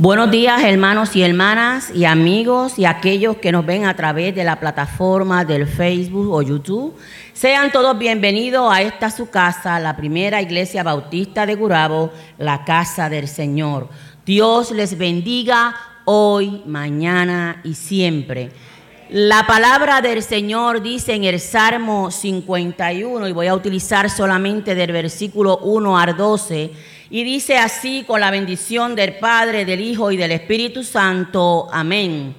Buenos días hermanos y hermanas y amigos y aquellos que nos ven a través de la plataforma del Facebook o YouTube. Sean todos bienvenidos a esta su casa, la primera iglesia bautista de Gurabo, la casa del Señor. Dios les bendiga hoy, mañana y siempre. La palabra del Señor dice en el Salmo 51, y voy a utilizar solamente del versículo 1 al 12, y dice así con la bendición del Padre, del Hijo y del Espíritu Santo. Amén.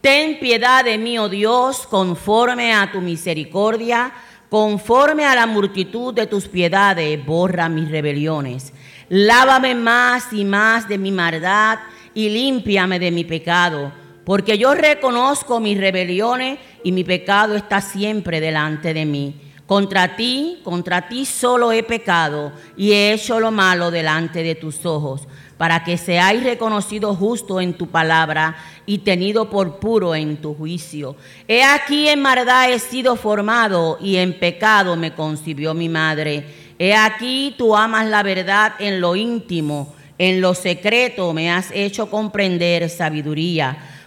Ten piedad de mí, oh Dios, conforme a tu misericordia, conforme a la multitud de tus piedades, borra mis rebeliones. Lávame más y más de mi maldad y límpiame de mi pecado, porque yo reconozco mis rebeliones y mi pecado está siempre delante de mí. Contra ti, contra ti solo he pecado y he hecho lo malo delante de tus ojos, para que seáis reconocido justo en tu palabra y tenido por puro en tu juicio. He aquí en maldad he sido formado y en pecado me concibió mi madre. He aquí tú amas la verdad en lo íntimo, en lo secreto me has hecho comprender sabiduría.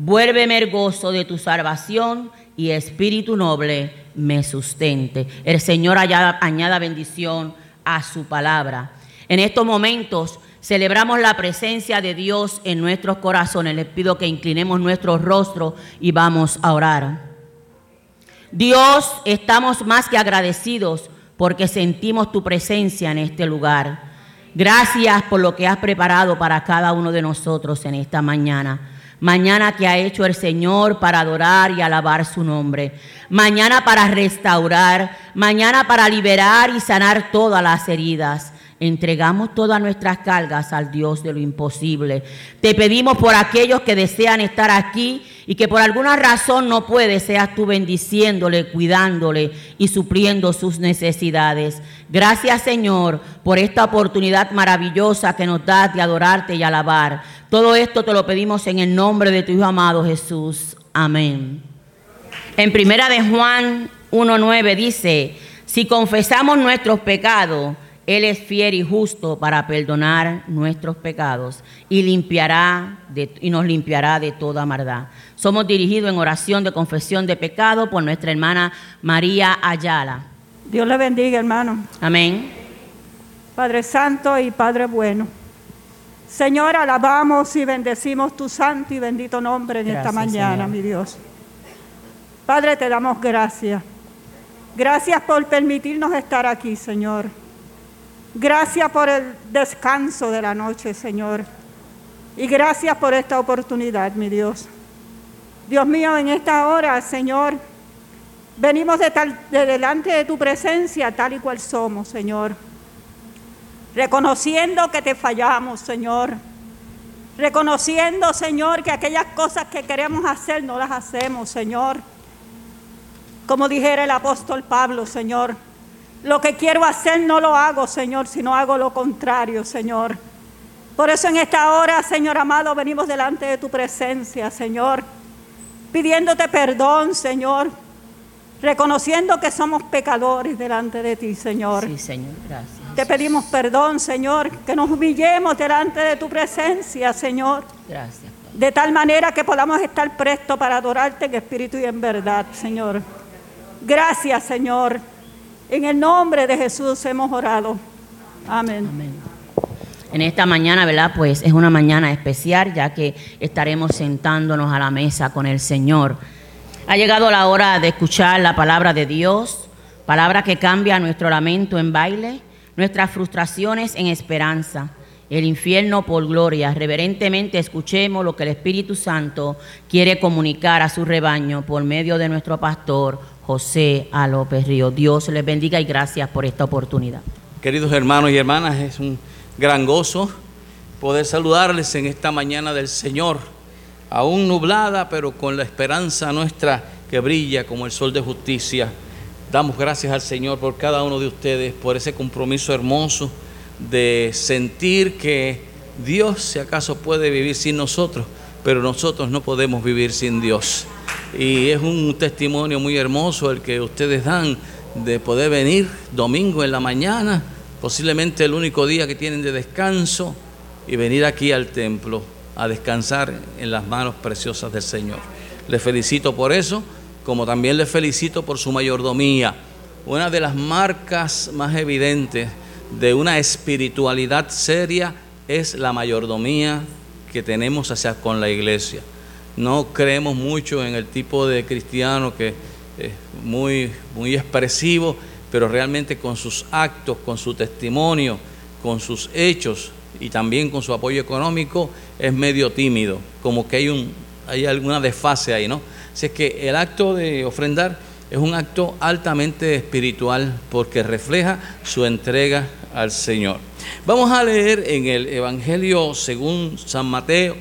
Vuélveme el gozo de tu salvación y espíritu noble me sustente. El Señor añada bendición a su palabra. En estos momentos celebramos la presencia de Dios en nuestros corazones. Les pido que inclinemos nuestro rostro y vamos a orar. Dios, estamos más que agradecidos porque sentimos tu presencia en este lugar. Gracias por lo que has preparado para cada uno de nosotros en esta mañana. Mañana que ha hecho el Señor para adorar y alabar su nombre. Mañana para restaurar. Mañana para liberar y sanar todas las heridas. Entregamos todas nuestras cargas al Dios de lo imposible. Te pedimos por aquellos que desean estar aquí y que por alguna razón no puede, seas tú bendiciéndole, cuidándole y supliendo sus necesidades. Gracias Señor por esta oportunidad maravillosa que nos das de adorarte y alabar. Todo esto te lo pedimos en el nombre de tu Hijo amado Jesús. Amén. En primera de Juan 1.9 dice, si confesamos nuestros pecados, Él es fiel y justo para perdonar nuestros pecados y, limpiará y nos limpiará de toda maldad. Somos dirigidos en oración de confesión de pecado por nuestra hermana María Ayala. Dios le bendiga, hermano. Amén. Padre Santo y Padre Bueno. Señor, alabamos y bendecimos tu santo y bendito nombre en esta mañana, mi Dios. Padre, te damos gracias. Gracias por permitirnos estar aquí, Señor. Gracias por el descanso de la noche, Señor. Y gracias por esta oportunidad, mi Dios. Dios mío, en esta hora, Señor, venimos de, de delante de tu presencia tal y cual somos, Señor reconociendo que te fallamos, Señor. Reconociendo, Señor, que aquellas cosas que queremos hacer no las hacemos, Señor. Como dijera el apóstol Pablo, Señor. Lo que quiero hacer no lo hago, Señor, sino hago lo contrario, Señor. Por eso en esta hora, Señor amado, venimos delante de tu presencia, Señor, pidiéndote perdón, Señor, reconociendo que somos pecadores delante de ti, Señor. Sí, Señor, gracias. Te pedimos perdón, Señor, que nos humillemos delante de tu presencia, Señor. Gracias. De tal manera que podamos estar prestos para adorarte en espíritu y en verdad, Señor. Gracias, Señor. En el nombre de Jesús hemos orado. Amén. En esta mañana, ¿verdad? Pues es una mañana especial ya que estaremos sentándonos a la mesa con el Señor. Ha llegado la hora de escuchar la palabra de Dios, palabra que cambia nuestro lamento en baile nuestras frustraciones en esperanza, el infierno por gloria. Reverentemente escuchemos lo que el Espíritu Santo quiere comunicar a su rebaño por medio de nuestro pastor José A. López Río. Dios les bendiga y gracias por esta oportunidad. Queridos hermanos y hermanas, es un gran gozo poder saludarles en esta mañana del Señor, aún nublada, pero con la esperanza nuestra que brilla como el sol de justicia. Damos gracias al Señor por cada uno de ustedes, por ese compromiso hermoso de sentir que Dios, si acaso, puede vivir sin nosotros, pero nosotros no podemos vivir sin Dios. Y es un testimonio muy hermoso el que ustedes dan de poder venir domingo en la mañana, posiblemente el único día que tienen de descanso, y venir aquí al templo a descansar en las manos preciosas del Señor. Les felicito por eso, como también les felicito por su mayordomía. Una de las marcas más evidentes de una espiritualidad seria es la mayordomía que tenemos hacia con la iglesia. No creemos mucho en el tipo de cristiano que es muy, muy expresivo, pero realmente con sus actos, con su testimonio, con sus hechos, y también con su apoyo económico es medio tímido, como que hay, un, hay alguna desfase ahí, ¿no? Así es que el acto de ofrendar es un acto altamente espiritual porque refleja su entrega al Señor. Vamos a leer en el Evangelio según San Mateo,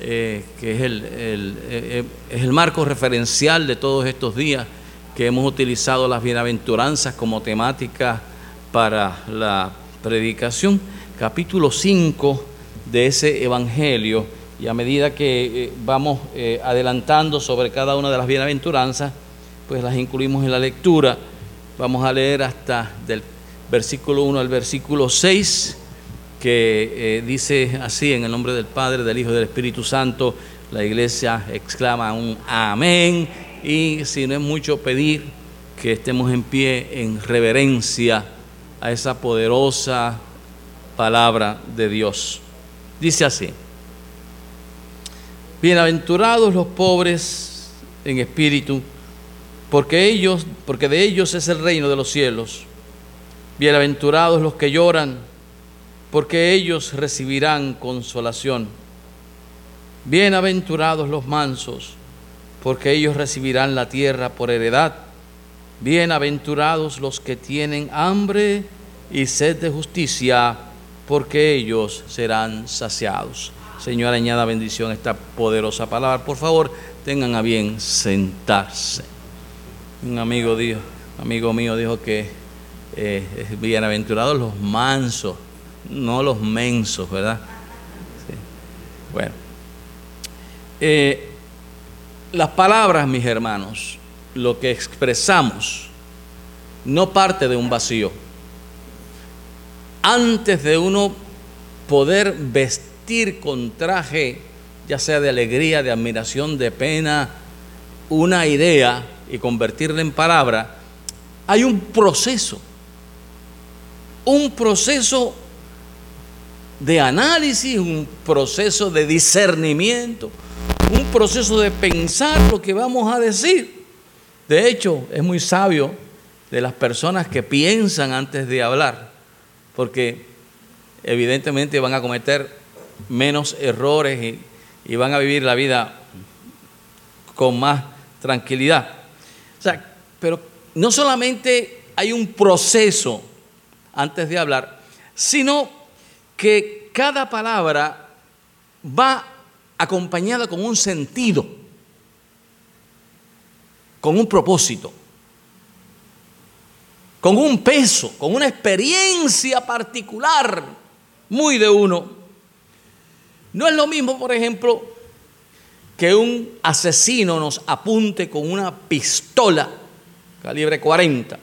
eh, que es el, eh, es el marco referencial de todos estos días que hemos utilizado las bienaventuranzas como temática para la predicación capítulo 5 de ese Evangelio y a medida que eh, vamos eh, adelantando sobre cada una de las bienaventuranzas, pues las incluimos en la lectura. Vamos a leer hasta del versículo 1 al versículo 6, que eh, dice así, en el nombre del Padre, del Hijo y del Espíritu Santo, la iglesia exclama un amén y si no es mucho pedir que estemos en pie en reverencia a esa poderosa palabra de Dios. Dice así, bienaventurados los pobres en espíritu, porque ellos, porque de ellos es el reino de los cielos. Bienaventurados los que lloran, porque ellos recibirán consolación. Bienaventurados los mansos, porque ellos recibirán la tierra por heredad. Bienaventurados los que tienen hambre y sed de justicia, porque ellos serán saciados. Señor, añada bendición a esta poderosa palabra. Por favor, tengan a bien sentarse. Un amigo, dijo, amigo mío dijo que eh, bienaventurados los mansos, no los mensos, ¿verdad? Bueno, eh, las palabras, mis hermanos, lo que expresamos, no parte de un vacío. Antes de uno poder vestir con traje, ya sea de alegría, de admiración, de pena, una idea y convertirla en palabra, hay un proceso, un proceso de análisis, un proceso de discernimiento, un proceso de pensar lo que vamos a decir. De hecho, es muy sabio de las personas que piensan antes de hablar porque evidentemente van a cometer menos errores y, van a vivir la vida con más tranquilidad. O sea, pero no solamente hay un proceso antes de hablar, sino que cada palabra va acompañada con un sentido, con un propósito con un peso, con una experiencia particular muy de uno. No es lo mismo, por ejemplo, que un asesino nos apunte con una pistola calibre 40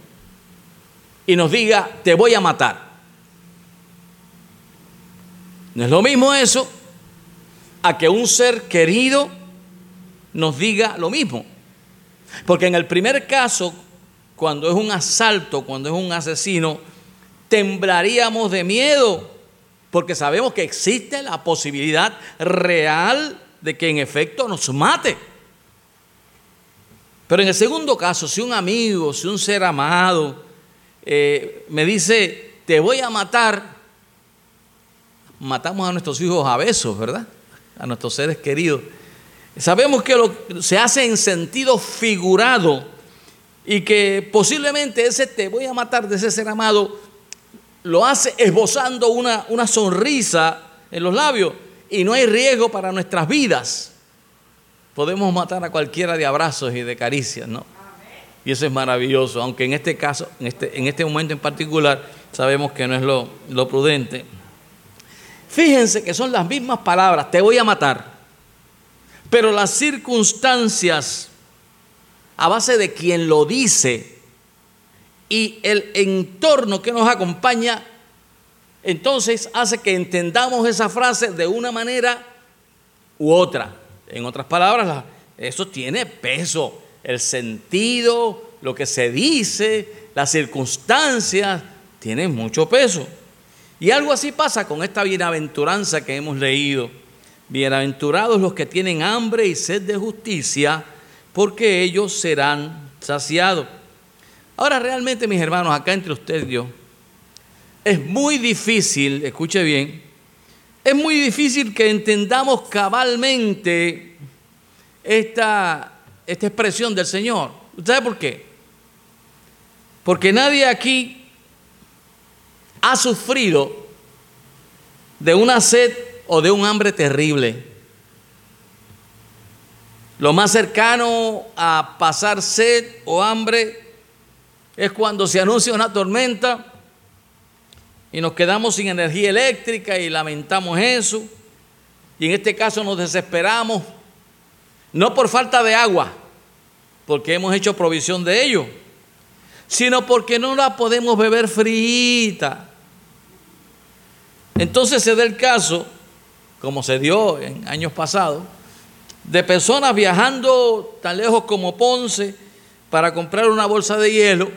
y nos diga, te voy a matar. No es lo mismo eso a que un ser querido nos diga lo mismo. Porque en el primer caso, cuando es un asalto, cuando es un asesino, temblaríamos de miedo, porque sabemos que existe la posibilidad real de que en efecto nos mate. Pero en el segundo caso, si un amigo, si un ser amado eh, me dice, te voy a matar, matamos a nuestros hijos a besos, ¿verdad? A nuestros seres queridos. Sabemos que lo, se hace en sentido figurado y que posiblemente ese te voy a matar de ese ser amado lo hace esbozando una, una sonrisa en los labios y no hay riesgo para nuestras vidas. Podemos matar a cualquiera de abrazos y de caricias, ¿no? Y eso es maravilloso, aunque en este caso, en este, en este momento en particular, sabemos que no es lo, lo prudente. Fíjense que son las mismas palabras, te voy a matar, pero las circunstancias a base de quien lo dice y el entorno que nos acompaña, entonces hace que entendamos esa frase de una manera u otra. En otras palabras, eso tiene peso, el sentido, lo que se dice, las circunstancias, tienen mucho peso. Y algo así pasa con esta bienaventuranza que hemos leído. Bienaventurados los que tienen hambre y sed de justicia, porque ellos serán saciados. Ahora realmente, mis hermanos, acá entre ustedes y yo, es muy difícil, escuche bien, es muy difícil que entendamos cabalmente esta, esta expresión del Señor. ¿Usted sabe por qué? Porque nadie aquí ha sufrido de una sed o de un hambre terrible. Lo más cercano a pasar sed o hambre es cuando se anuncia una tormenta y nos quedamos sin energía eléctrica y lamentamos eso. Y en este caso nos desesperamos, no por falta de agua, porque hemos hecho provisión de ello, sino porque no la podemos beber frita. Entonces se da el caso, como se dio en años pasados, de personas viajando tan lejos como Ponce para comprar una bolsa de hielo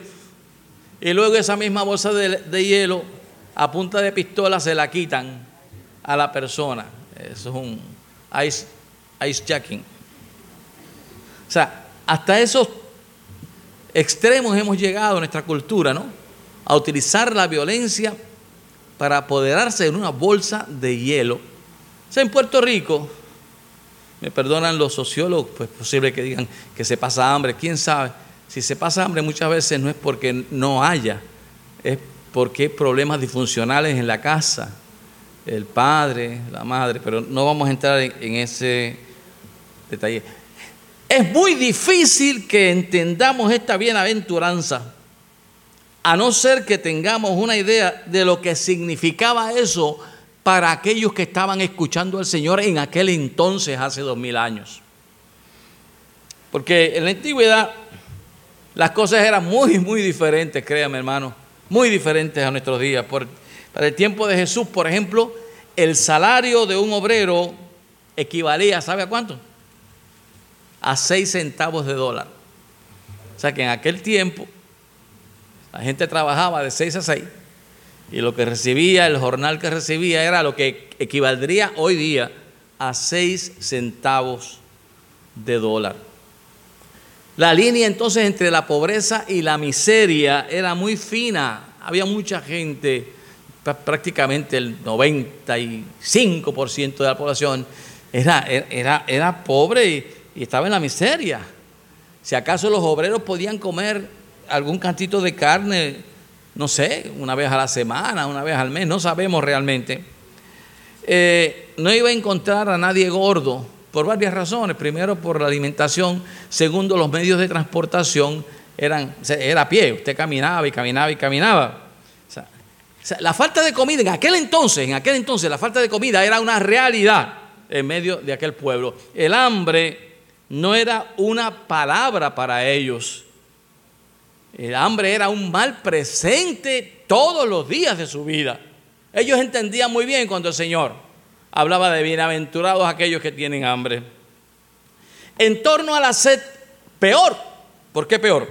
y luego esa misma bolsa de, hielo a punta de pistola se la quitan a la persona. Eso es un ice, ice jacking. O sea, hasta esos extremos hemos llegado en nuestra cultura, ¿no? A utilizar la violencia para apoderarse de una bolsa de hielo. O sea, en Puerto Rico, me perdonan los sociólogos, pues es posible que digan que se pasa hambre, quién sabe. Si se pasa hambre muchas veces no es porque no haya, es porque hay problemas disfuncionales en la casa, el padre, la madre, pero no vamos a entrar en, ese detalle. Es muy difícil que entendamos esta bienaventuranza, a no ser que tengamos una idea de lo que significaba eso para aquellos que estaban escuchando al Señor en aquel entonces, hace dos mil años. Porque en la antigüedad las cosas eran muy, muy diferentes, créame hermano, muy diferentes a nuestros días. Por, para el tiempo de Jesús, por ejemplo, el salario de un obrero equivalía, ¿sabe a cuánto? A seis centavos de dólar. O sea que en aquel tiempo la gente trabajaba de seis a seis y lo que recibía, el jornal que recibía era lo que equivaldría hoy día a 6 centavos de dólar. La línea entonces entre la pobreza y la miseria era muy fina. Había mucha gente, prácticamente el 95% de la población era, era, era pobre y estaba en la miseria. Si acaso los obreros podían comer algún cantito de carne no sé, una vez a la semana, una vez al mes, no sabemos realmente. Eh, no iba a encontrar a nadie gordo por varias razones. Primero, por la alimentación. Segundo, los medios de transportación eran, era a pie. Usted caminaba y caminaba y caminaba. la falta de comida en aquel entonces, en aquel entonces, la falta de comida era una realidad en medio de aquel pueblo. El hambre no era una palabra para ellos. El hambre era un mal presente todos los días de su vida. Ellos entendían muy bien cuando el Señor hablaba de bienaventurados aquellos que tienen hambre. En torno a la sed, peor. ¿Por qué peor?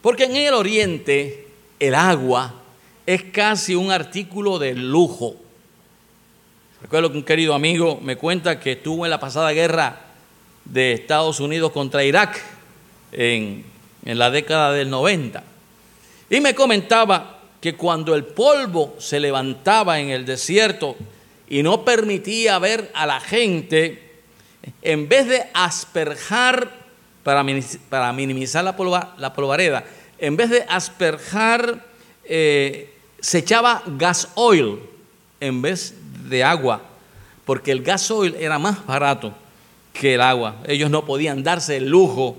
Porque en el oriente el agua es casi un artículo de lujo. Recuerdo que un querido amigo me cuenta que estuvo en la pasada guerra de Estados Unidos contra Irak en en la década del 90. Y me comentaba que cuando el polvo se levantaba en el desierto y no permitía ver a la gente, en vez de asperjar para, minimizar la, polvareda, en vez de asperjar, eh, se echaba gas oil en vez de agua porque el gasoil era más barato que el agua. Ellos no podían darse el lujo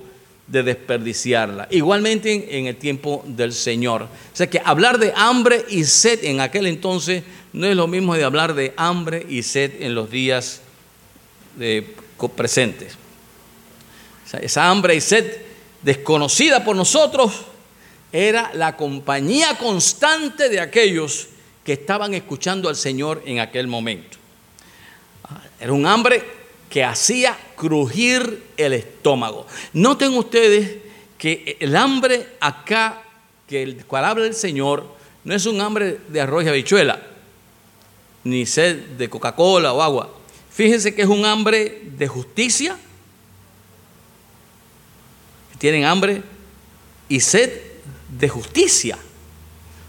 de desperdiciarla. Igualmente en, el tiempo del Señor. O sea que hablar de hambre y sed en aquel entonces no es lo mismo de hablar de hambre y sed en los días presentes. esa hambre y sed desconocida por nosotros era la compañía constante de aquellos que estaban escuchando al Señor en aquel momento. Era un hambre que hacía crujir el estómago. Noten ustedes que el hambre acá, que el cual habla el Señor, no es un hambre de arroz y habichuela, ni sed de Coca-Cola o agua. Fíjense que es un hambre de justicia. Tienen hambre y sed de justicia,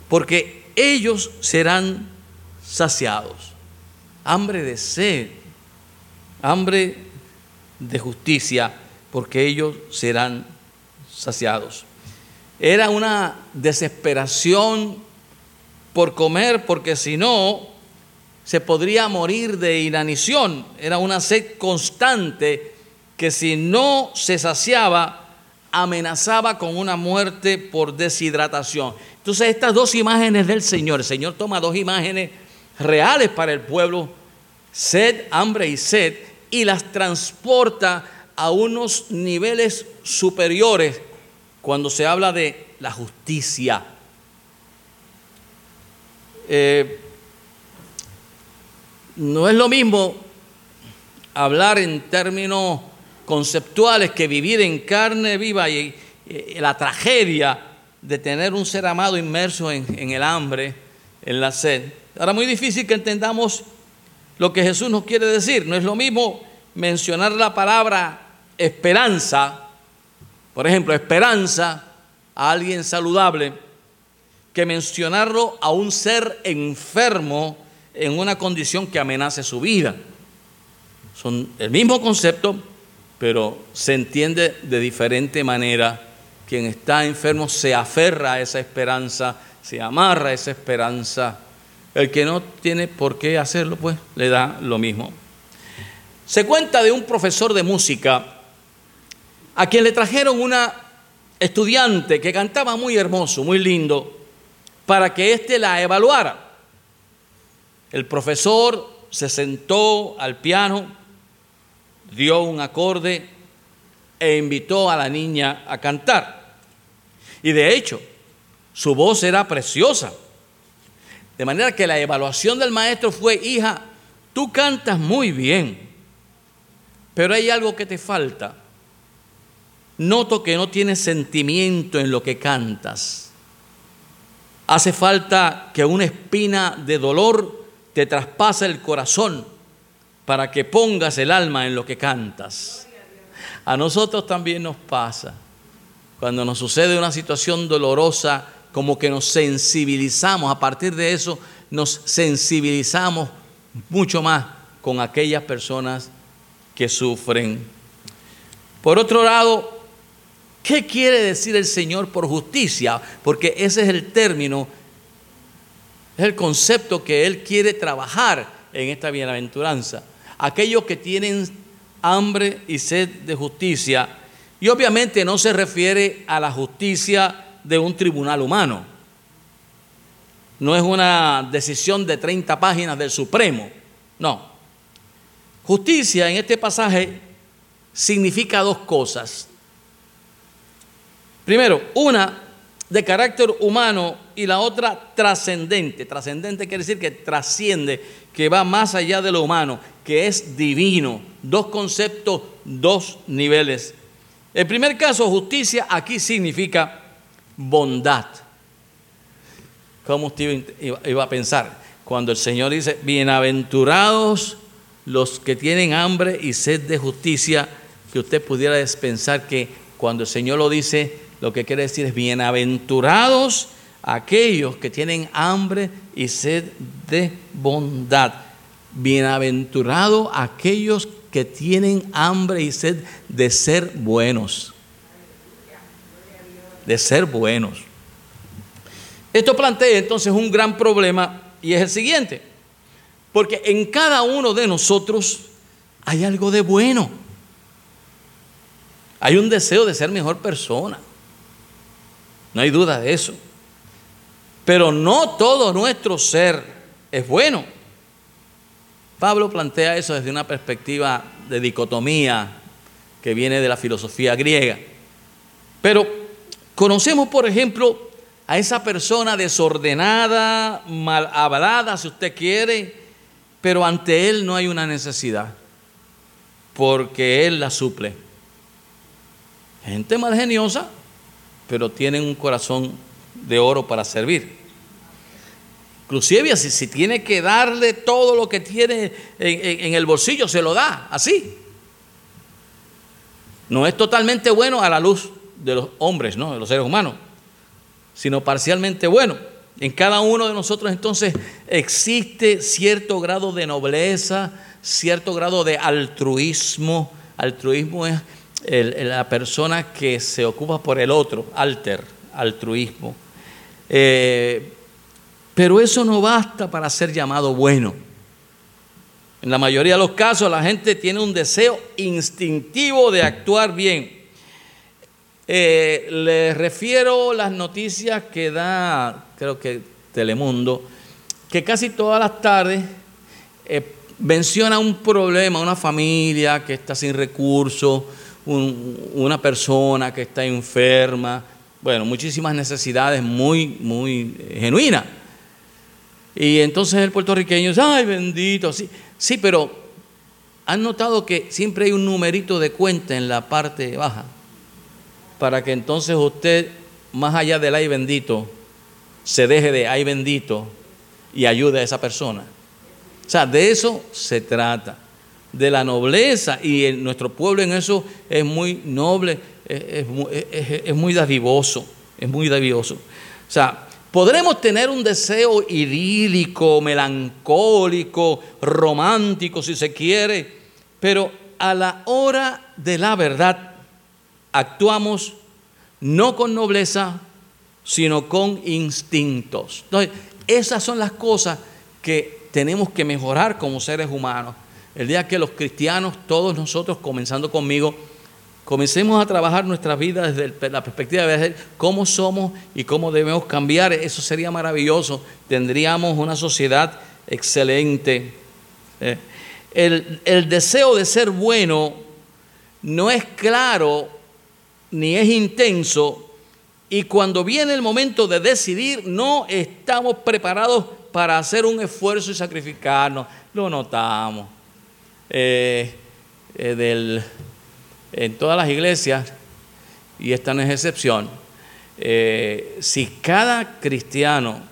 porque ellos serán saciados. Hambre de sed, hambre de justicia, porque ellos serán saciados. Era una desesperación por comer, porque si no, se podría morir de inanición. Era una sed constante que si no se saciaba, amenazaba con una muerte por deshidratación. Entonces estas dos imágenes del Señor, el Señor toma dos imágenes reales para el pueblo, sed, hambre y sed, y las transporta a unos niveles superiores cuando se habla de la justicia. Eh, no es lo mismo hablar en términos conceptuales que vivir en carne viva y, la tragedia de tener un ser amado inmerso en, en el hambre, en la sed. Ahora, muy difícil que entendamos lo que Jesús nos quiere decir. No es lo mismo mencionar la palabra esperanza, por ejemplo, esperanza a alguien saludable, que mencionarlo a un ser enfermo en una condición que amenace su vida. Son el mismo concepto, pero se entiende de diferente manera. Quien está enfermo se aferra a esa esperanza, se amarra a esa esperanza. El que no tiene por qué hacerlo, pues le da lo mismo. Se cuenta de un profesor de música a quien le trajeron una estudiante que cantaba muy hermoso, muy lindo, para que éste la evaluara. El profesor se sentó al piano, dio un acorde e invitó a la niña a cantar. Y de hecho, su voz era preciosa. De manera que la evaluación del maestro fue, hija, tú cantas muy bien, pero hay algo que te falta. Noto que no tienes sentimiento en lo que cantas. Hace falta que una espina de dolor te traspasa el corazón para que pongas el alma en lo que cantas. A nosotros también nos pasa. Cuando nos sucede una situación dolorosa, como que nos sensibilizamos, a partir de eso nos sensibilizamos mucho más con aquellas personas que sufren. Por otro lado, ¿qué quiere decir el Señor por justicia? Porque ese es el término es el concepto que Él quiere trabajar en esta bienaventuranza. Aquellos que tienen hambre y sed de justicia. Y obviamente no se refiere a la justicia de un tribunal humano. No es una decisión de 30 páginas del Supremo. No. Justicia en este pasaje significa dos cosas. Primero, una de carácter humano y la otra trascendente. Trascendente quiere decir que trasciende, que va más allá de lo humano, que es divino. Dos conceptos, dos niveles. El primer caso, justicia, aquí significa bondad. ¿Cómo usted iba a pensar? Cuando el Señor dice, bienaventurados los que tienen hambre y sed de justicia, que usted pudiera pensar que cuando el Señor lo dice, lo que quiere decir es bienaventurados aquellos que tienen hambre y sed de bondad. Bienaventurados aquellos que tienen hambre y sed de ser buenos. De ser buenos. Esto plantea entonces un gran problema y es el siguiente. Porque en cada uno de nosotros hay algo de bueno. Hay un deseo de ser mejor persona. No hay duda de eso. Pero no todo nuestro ser es bueno. Pablo plantea eso desde una perspectiva de dicotomía que viene de la filosofía griega. Pero conocemos, por ejemplo, a esa persona desordenada, mal hablada, si usted quiere, pero ante él no hay una necesidad, porque él la suple. Gente mal geniosa, pero tienen un corazón de oro para servir. Inclusive si, si tiene que darle todo lo que tiene en el bolsillo, se lo da, así. No es totalmente bueno a la luz de los hombres, ¿no? de los seres humanos, sino parcialmente bueno. En cada uno de nosotros entonces existe cierto grado de nobleza, cierto grado de altruismo. Altruismo es la persona que se ocupa por el otro, alter, altruismo. Eh, pero eso no basta para ser llamado bueno. En la mayoría de los casos la gente tiene un deseo instintivo de actuar bien. Eh, les refiero las noticias que da, creo que Telemundo, que casi todas las tardes eh, menciona un problema, una familia que está sin recursos, una persona que está enferma, bueno, muchísimas necesidades muy, muy genuinas. Y entonces el puertorriqueño dice, ay bendito, sí, sí, pero han notado que siempre hay un numerito de cuenta en la parte baja para que entonces usted, más allá del ay bendito, se deje de ay bendito y ayude a esa persona. O sea, de eso se trata, de la nobleza, y nuestro pueblo en eso es muy noble, es, muy dadivoso, es muy dadivoso. O sea, podremos tener un deseo idílico, melancólico, romántico, si se quiere, pero a la hora de la verdad, actuamos no con nobleza, sino con instintos. Entonces, esas son las cosas que tenemos que mejorar como seres humanos. El día que los cristianos, todos nosotros, comenzando conmigo, comencemos a trabajar nuestra vida desde la perspectiva de cómo somos y cómo debemos cambiar, eso sería maravilloso. Tendríamos una sociedad excelente. Eh, el deseo de ser bueno no es claro ni es intenso y cuando viene el momento de decidir no estamos preparados para hacer un esfuerzo y sacrificarnos. Lo notamos. Eh, eh, en todas las iglesias, y esta no es excepción, eh, si cada cristiano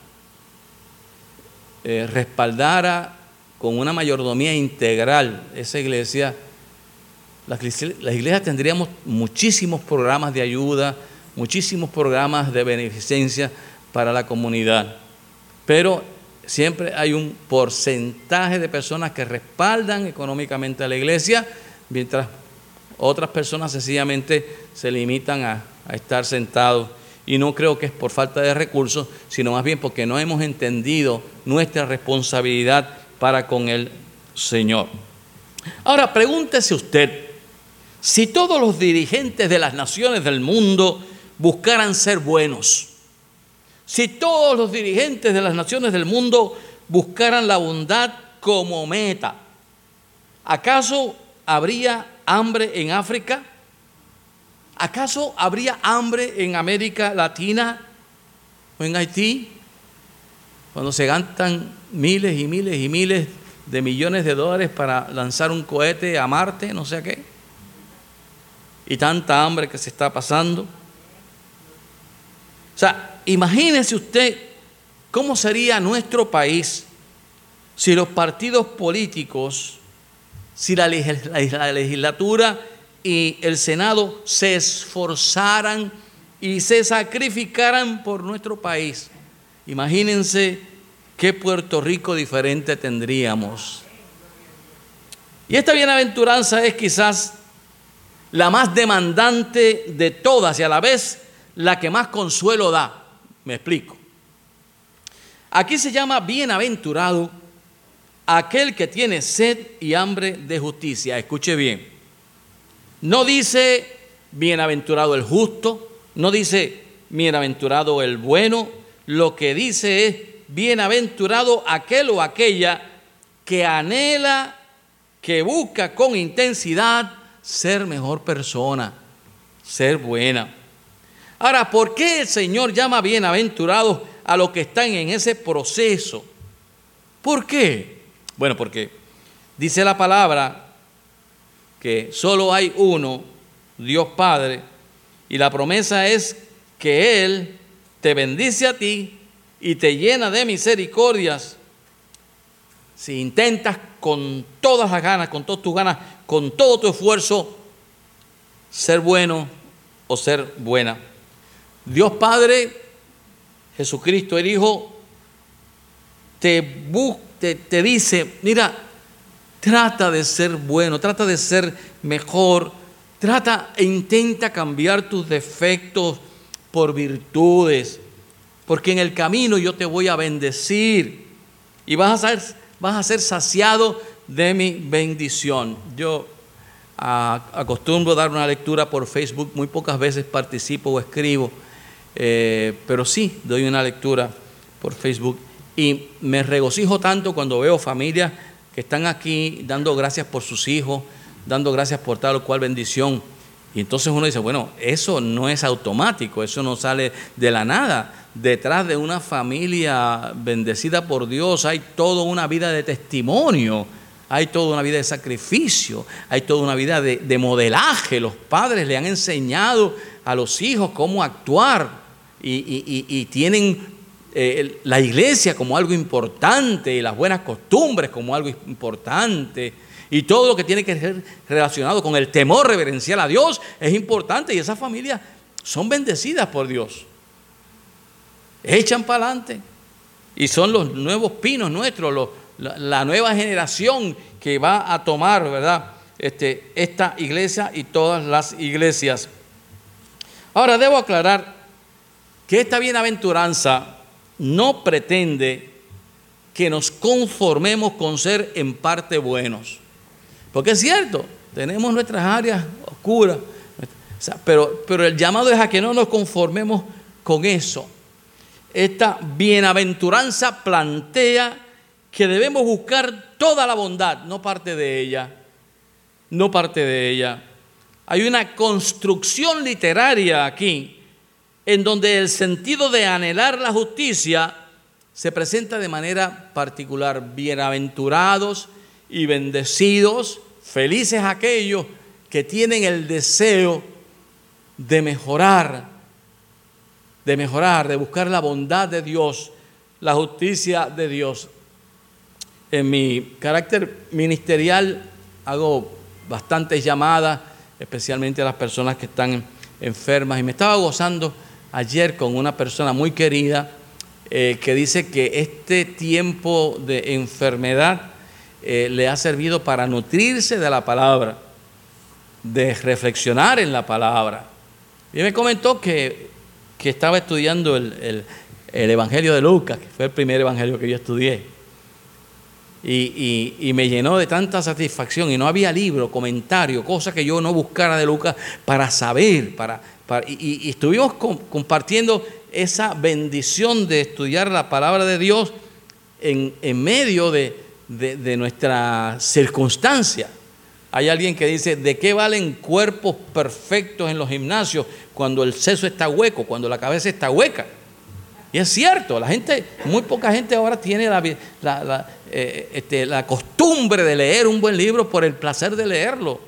respaldara con una mayordomía integral esa iglesia, las, iglesias tendríamos muchísimos programas de ayuda, muchísimos programas de beneficencia para la comunidad. Pero siempre hay un porcentaje de personas que respaldan económicamente a la iglesia, mientras otras personas sencillamente se limitan a, a estar sentados. Y no creo que es por falta de recursos, sino más bien porque no hemos entendido nuestra responsabilidad para con el Señor. Ahora, pregúntese usted, si todos los dirigentes de las naciones del mundo buscaran ser buenos, si todos los dirigentes de las naciones del mundo buscaran la bondad como meta, ¿acaso habría hambre en África? ¿Acaso habría hambre en América Latina o en Haití? Cuando se gastan miles y miles y miles de millones de dólares para lanzar un cohete a Marte, no sé qué y tanta hambre que se está pasando. O sea, imagínese usted cómo sería nuestro país si los partidos políticos, si la, legislatura y el Senado se esforzaran y se sacrificaran por nuestro país. Imagínense qué Puerto Rico diferente tendríamos. Y esta bienaventuranza es quizás la más demandante de todas y a la vez la que más consuelo da. Me explico. Aquí se llama bienaventurado aquel que tiene sed y hambre de justicia. Escuche bien. No dice bienaventurado el justo, no dice bienaventurado el bueno, lo que dice es bienaventurado aquel o aquella que anhela, que busca con intensidad ser mejor persona, ser buena. Ahora, ¿por qué el Señor llama bienaventurados a los que están en ese proceso? ¿Por qué? Bueno, porque dice la palabra que solo hay uno, Dios Padre, y la promesa es que Él te bendice a ti y te llena de misericordias si intentas con todas las ganas, con todas tus ganas, con todo tu esfuerzo, ser bueno o ser buena. Dios Padre, Jesucristo el Hijo, te, te, te dice, mira, trata de ser bueno, trata de ser mejor, trata e intenta cambiar tus defectos por virtudes, porque en el camino yo te voy a bendecir y vas a ser, vas a ser saciado de mi bendición. Yo ah, acostumbro dar una lectura por Facebook, muy pocas veces participo o escribo, eh, pero sí doy una lectura por Facebook y me regocijo tanto cuando veo familias que están aquí dando gracias por sus hijos, dando gracias por tal o cual bendición. Y entonces uno dice, bueno, eso no es automático, eso no sale de la nada. Detrás de una familia bendecida por Dios hay toda una vida de testimonio, hay toda una vida de sacrificio, hay toda una vida de, modelaje. Los padres le han enseñado a los hijos cómo actuar y, tienen eh, la iglesia como algo importante y las buenas costumbres como algo importante y todo lo que tiene que ser relacionado con el temor reverencial a Dios es importante y esas familias son bendecidas por Dios. Echan para adelante y son los nuevos pinos nuestros, la, nueva generación que va a tomar, ¿verdad? Este, esta iglesia y todas las iglesias. Ahora debo aclarar que esta bienaventuranza no pretende que nos conformemos con ser en parte buenos. Porque es cierto, tenemos nuestras áreas oscuras, pero, pero el llamado es a que no nos conformemos con eso. Esta bienaventuranza plantea que debemos buscar toda la bondad, no parte de ella, no parte de ella. Hay una construcción literaria aquí en donde el sentido de anhelar la justicia se presenta de manera particular. Bienaventurados y bendecidos, felices aquellos que tienen el deseo de mejorar, de mejorar, de buscar la bondad de Dios, la justicia de Dios. En mi carácter ministerial hago bastantes llamadas, especialmente a las personas que están enfermas, y me estaba gozando ayer con una persona muy querida eh, que dice que este tiempo de enfermedad eh, le ha servido para nutrirse de la palabra, de reflexionar en la palabra. Y me comentó que, estaba estudiando el, Evangelio de Lucas, que fue el primer Evangelio que yo estudié. Y, me llenó de tanta satisfacción y no había libro, comentario, cosa que yo no buscara de Lucas para saber, para, y, estuvimos compartiendo esa bendición de estudiar la palabra de Dios en medio de, de, nuestra circunstancia. Hay alguien que dice, ¿de qué valen cuerpos perfectos en los gimnasios cuando el seso está hueco, cuando la cabeza está hueca? Y es cierto, la gente, muy poca gente ahora tiene la, eh, este, la costumbre de leer un buen libro por el placer de leerlo.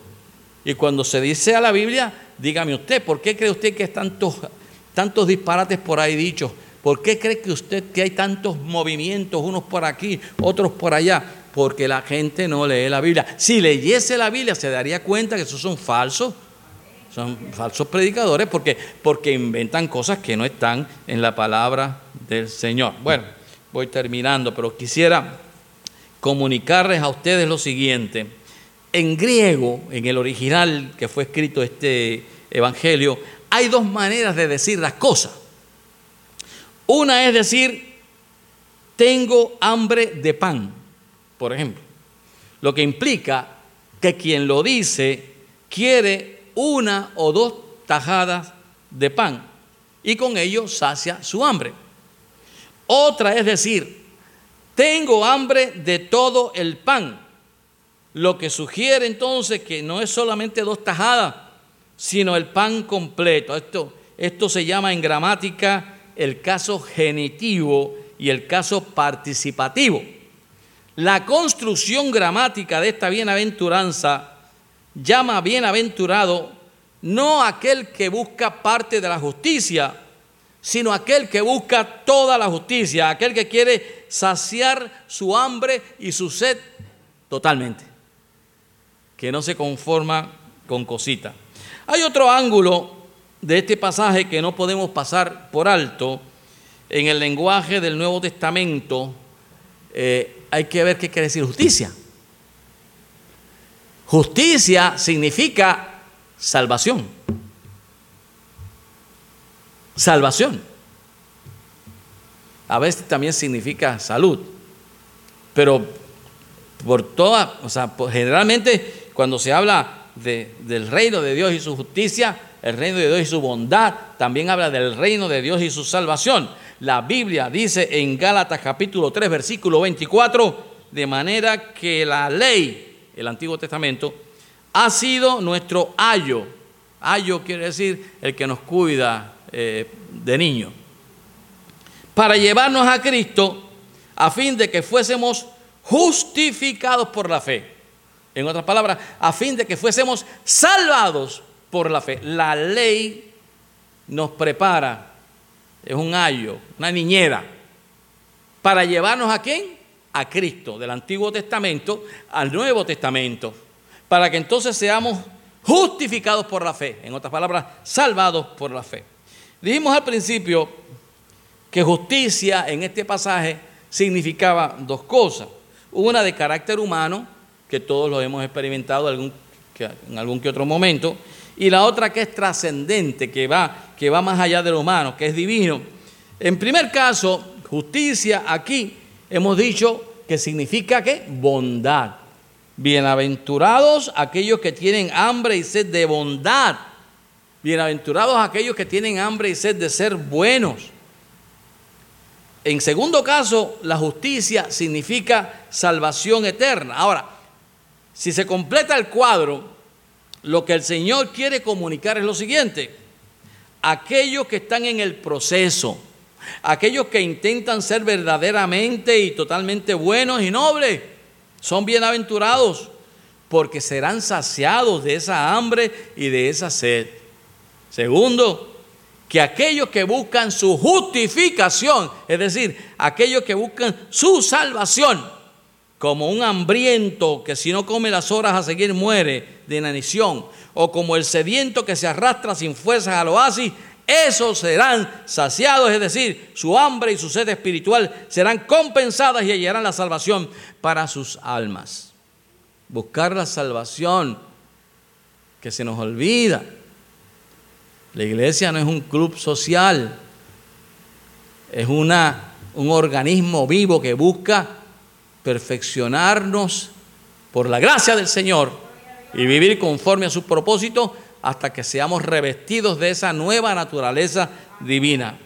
Y cuando se dice a la Biblia, dígame usted, ¿por qué cree usted que hay tantos, tantos disparates por ahí dichos? ¿Por qué cree que usted que hay tantos movimientos, unos por aquí, otros por allá? Porque la gente no lee la Biblia. Si leyese la Biblia se daría cuenta que esos son falsos. Son falsos predicadores porque, porque inventan cosas que no están en la palabra del Señor. Bueno, voy terminando, pero quisiera comunicarles a ustedes lo siguiente. En griego, en el original que fue escrito este evangelio, hay dos maneras de decir las cosas. Una es decir, tengo hambre de pan. por ejemplo. Lo que implica que quien lo dice quiere una o dos tajadas de pan y con ello sacia su hambre. Otra es decir, tengo hambre de todo el pan, lo que sugiere entonces que no es solamente dos tajadas, sino el pan completo. Esto, esto se llama en gramática el caso genitivo y el caso participativo. La construcción gramática de esta bienaventuranza llama bienaventurado no aquel que busca parte de la justicia, sino aquel que busca toda la justicia, aquel que quiere saciar su hambre y su sed totalmente, que no se conforma con cosita. Hay otro ángulo de este pasaje que no podemos pasar por alto. En el lenguaje del Nuevo Testamento eh, hay que ver qué quiere decir justicia. Justicia significa salvación. Salvación. A veces también significa salud. Pero por toda, o sea, generalmente cuando se habla del reino de Dios y su justicia, el reino de Dios y su bondad, también habla del reino de Dios y su salvación. La Biblia dice en Gálatas capítulo 3, versículo 24, de manera que la ley, el Antiguo Testamento, ha sido nuestro ayo. Ayo quiere decir el que nos cuida eh, de niño. Para llevarnos a Cristo a fin de que fuésemos justificados por la fe. En otras palabras, a fin de que fuésemos salvados por la fe. La ley nos prepara, es un ayo, una niñera, para llevarnos a quién? A Cristo, del Antiguo Testamento al Nuevo Testamento, para que entonces seamos justificados por la fe, en otras palabras, salvados por la fe. Dijimos al principio que justicia en este pasaje significaba dos cosas. Una de carácter humano, que todos lo hemos experimentado en algún que otro momento, y la otra que es trascendente, que va, que va más allá de lo humano, que es divino. En primer caso, justicia aquí hemos dicho que significa que bondad. Bienaventurados aquellos que tienen hambre y sed de bondad. Bienaventurados aquellos que tienen hambre y sed de ser buenos. En segundo caso, la justicia significa salvación eterna. Ahora, si se completa el cuadro, lo que el Señor quiere comunicar es lo siguiente. Aquellos que están en el proceso, aquellos que intentan ser verdaderamente y totalmente buenos y nobles, son bienaventurados porque serán saciados de esa hambre y de esa sed. Segundo, que aquellos que buscan su justificación, es decir, aquellos que buscan su salvación, como un hambriento que si no come las horas a seguir muere de inanición, o como el sediento que se arrastra sin fuerzas al oasis, esos serán saciados, es decir, su hambre y su sed espiritual serán compensadas y hallarán la salvación para sus almas. Buscar la salvación que se nos olvida. La iglesia no es un club social, es una, un organismo vivo que busca perfeccionarnos por la gracia del Señor y vivir conforme a su propósito hasta que seamos revestidos de esa nueva naturaleza divina.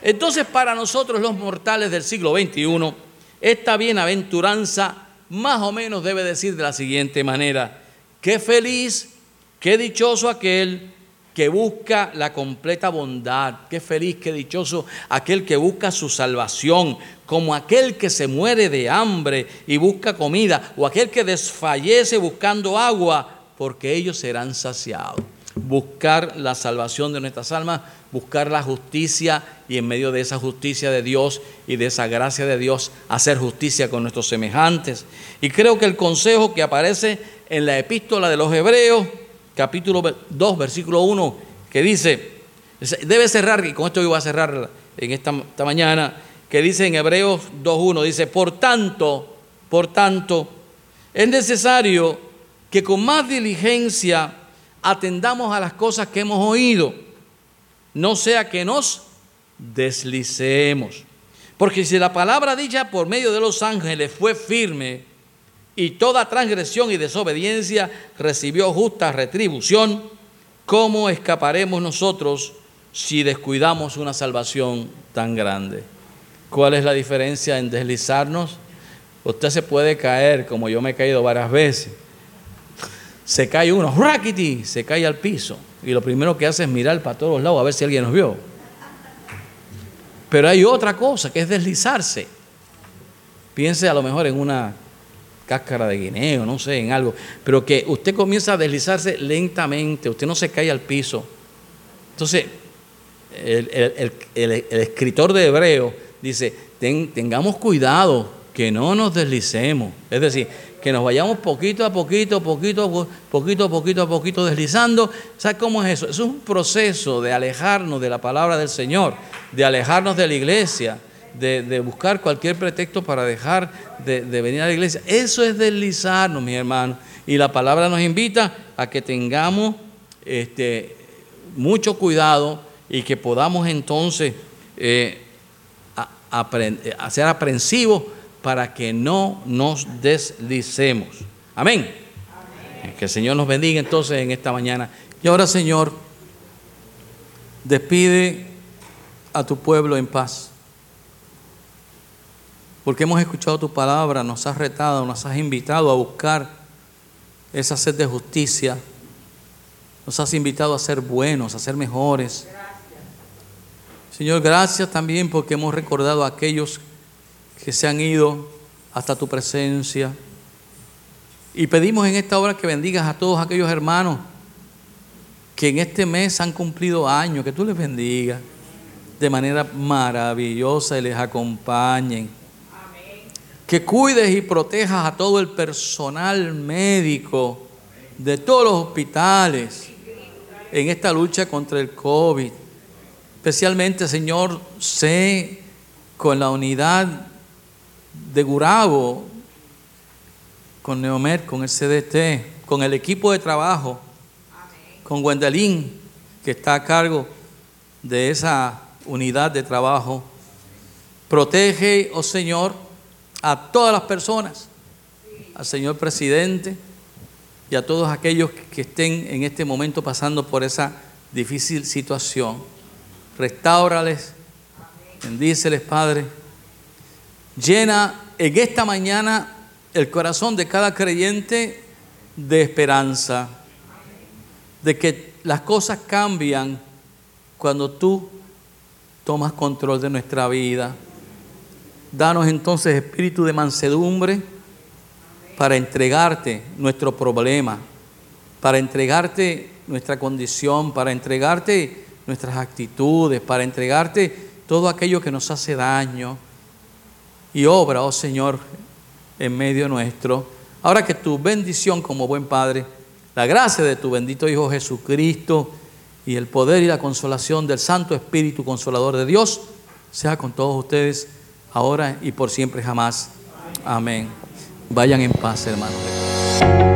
Entonces para nosotros los mortales del siglo XXI, esta bienaventuranza más o menos debe decir de la siguiente manera, qué feliz, qué dichoso aquel que busca la completa bondad. Qué feliz, qué dichoso aquel que busca su salvación, como aquel que se muere de hambre y busca comida, o aquel que desfallece buscando agua, porque ellos serán saciados. Buscar la salvación de nuestras almas, buscar la justicia y en medio de esa justicia de Dios y de esa gracia de Dios, hacer justicia con nuestros semejantes. Y creo que el consejo que aparece en la epístola de los Hebreos, capítulo 2, versículo 1, que dice, debe cerrar, y con esto yo voy a cerrar en esta, esta mañana, que dice en Hebreos 2.1, dice, por tanto, por tanto, es necesario que con más diligencia atendamos a las cosas que hemos oído, no sea que nos deslicemos. Porque si la palabra dicha por medio de los ángeles fue firme, y toda transgresión y desobediencia recibió justa retribución, ¿cómo escaparemos nosotros si descuidamos una salvación tan grande? ¿Cuál es la diferencia en deslizarnos? Usted se puede caer, como yo me he caído varias veces. Se cae uno, ¡rackety! Se cae al piso. Y lo primero que hace es mirar para todos lados a ver si alguien nos vio. Pero hay otra cosa que es deslizarse. Piense a lo mejor en una cáscara de guineo, no sé, en algo, pero que usted comienza a deslizarse lentamente, usted no se cae al piso. Entonces, el, escritor de Hebreo dice, tengamos cuidado que no nos deslicemos, es decir, que nos vayamos poquito a poquito, poquito, poquito, poquito a poquito deslizando. ¿Sabe cómo es eso? Es un proceso de alejarnos de la palabra del Señor, de alejarnos de la iglesia, de, buscar cualquier pretexto para dejar de, venir a la iglesia. Eso es deslizarnos, mis hermanos. Y la palabra nos invita a que tengamos este, mucho cuidado y que podamos entonces eh, ser aprensivos para que no nos deslicemos. Amén. Que el Señor nos bendiga entonces en esta mañana. Y ahora, Señor, despide a tu pueblo en paz porque hemos escuchado tu palabra, nos has retado, nos has invitado a buscar esa sed de justicia, nos has invitado a ser buenos, a ser mejores. Señor, gracias también porque hemos recordado a aquellos que se han ido hasta tu presencia. Y pedimos en esta hora que bendigas a todos aquellos hermanos que en este mes han cumplido años, que tú les bendigas de manera maravillosa y les acompañen que cuides y protejas a todo el personal médico de todos los hospitales en esta lucha contra el COVID. Especialmente, Señor, sé con la unidad de Gurabo, con Neomer, con el CDT, con el equipo de trabajo, con Gwendalín, que está a cargo de esa unidad de trabajo. Protege, oh Señor, a todas las personas, al señor presidente y a todos aquellos que estén en este momento pasando por esa difícil situación. Restáurales, bendíceles, Padre. Llena en esta mañana el corazón de cada creyente de esperanza, de que las cosas cambian cuando tú tomas control de nuestra vida Danos entonces espíritu de mansedumbre para entregarte nuestro problema, para entregarte nuestra condición, para entregarte nuestras actitudes, para entregarte todo aquello que nos hace daño. Y obra, oh Señor, en medio nuestro. Ahora que tu bendición como buen Padre, la gracia de tu bendito Hijo Jesucristo y el poder y la consolación del Santo Espíritu Consolador de Dios sea con todos ustedes ahora y por siempre jamás. Amén. Vayan en paz, hermanos.